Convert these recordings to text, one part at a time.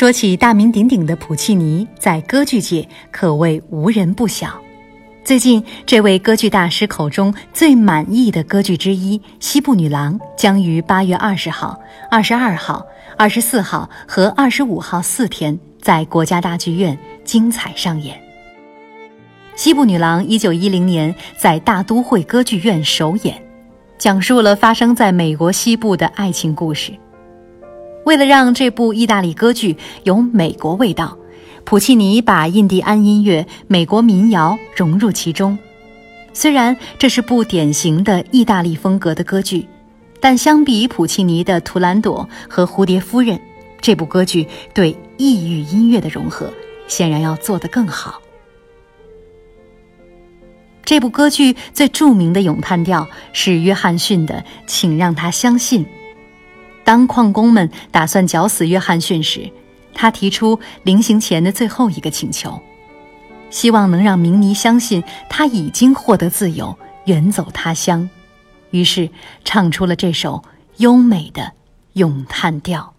说起大名鼎鼎的普契尼，在歌剧界可谓无人不晓。最近，这位歌剧大师口中最满意的歌剧之一《西部女郎》将于八月二十号、二十二号、二十四号和二十五号四天在国家大剧院精彩上演。《西部女郎》一九一零年在大都会歌剧院首演，讲述了发生在美国西部的爱情故事。为了让这部意大利歌剧有美国味道，普契尼把印第安音乐、美国民谣融入其中。虽然这是部典型的意大利风格的歌剧，但相比普契尼的《图兰朵》和《蝴蝶夫人》，这部歌剧对异域音乐的融合显然要做得更好。这部歌剧最著名的咏叹调是约翰逊的《请让他相信》。当矿工们打算绞死约翰逊时，他提出临行前的最后一个请求，希望能让明尼相信他已经获得自由，远走他乡。于是唱出了这首优美的咏叹调。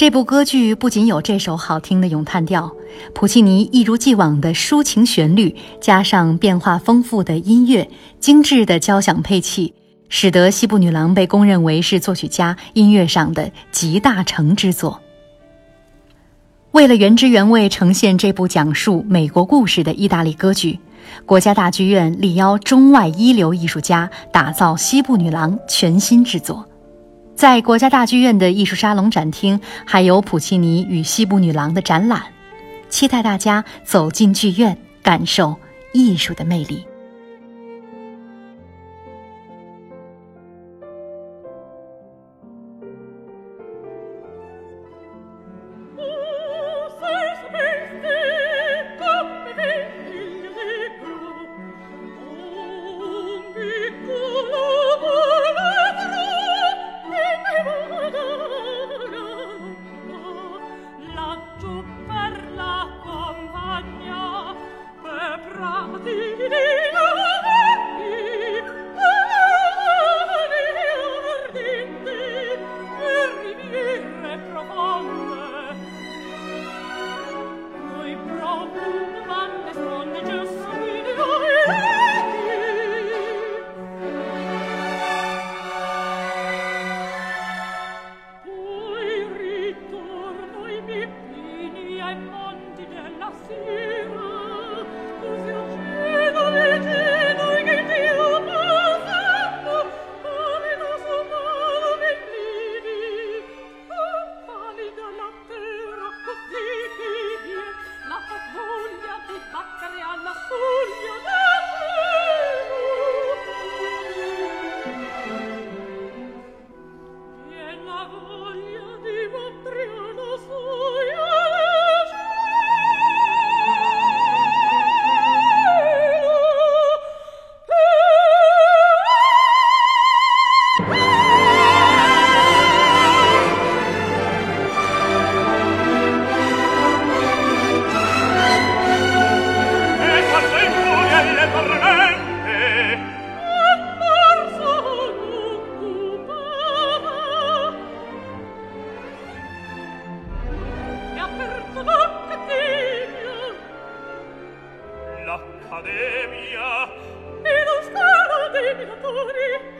这部歌剧不仅有这首好听的咏叹调，普契尼一如既往的抒情旋律，加上变化丰富的音乐、精致的交响配器，使得《西部女郎》被公认为是作曲家音乐上的集大成之作。为了原汁原味呈现这部讲述美国故事的意大利歌剧，国家大剧院力邀中外一流艺术家打造《西部女郎》全新制作。在国家大剧院的艺术沙龙展厅，还有普契尼与西部女郎的展览，期待大家走进剧院，感受艺术的魅力。love. dell'Accademia e lo scalo dei minatori.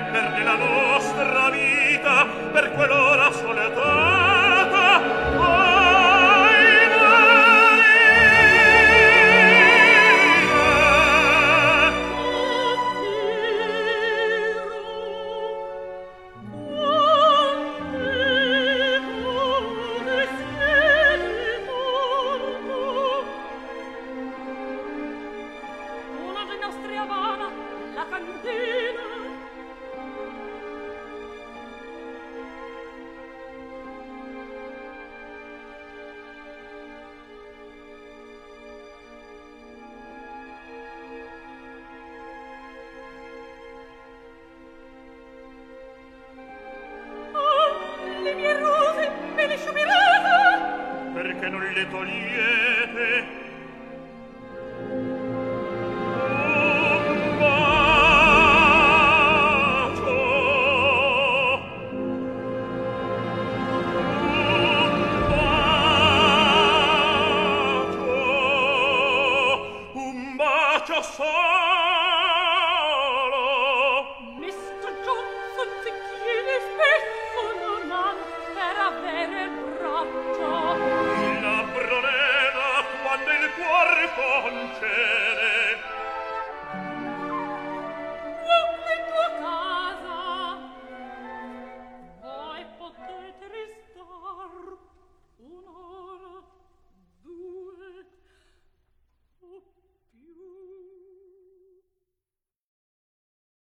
e perde la nostra vita per quello non le togliete un bacio un bacio un bacio